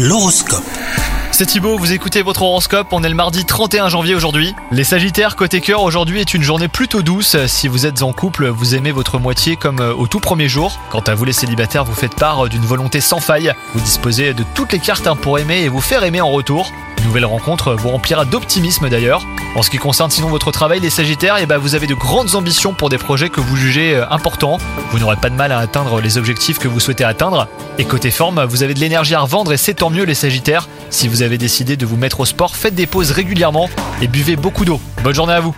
L'horoscope. C'est Thibaut, vous écoutez votre horoscope, on est le mardi 31 janvier aujourd'hui. Les Sagittaires, côté cœur, aujourd'hui est une journée plutôt douce. Si vous êtes en couple, vous aimez votre moitié comme euh, au tout premier jour. Quant à vous les célibataires, vous faites part d'une volonté sans faille. Vous disposez de toutes les cartes hein, pour aimer et vous faire aimer en retour. Nouvelle rencontre vous remplira d'optimisme d'ailleurs. En ce qui concerne sinon votre travail, les Sagittaires, eh ben, vous avez de grandes ambitions pour des projets que vous jugez euh, importants. Vous n'aurez pas de mal à atteindre les objectifs que vous souhaitez atteindre. Et côté forme, vous avez de l'énergie à revendre et c'est tant mieux les Sagittaires. Si vous avez décidé de vous mettre au sport, faites des pauses régulièrement et buvez beaucoup d'eau. Bonne journée à vous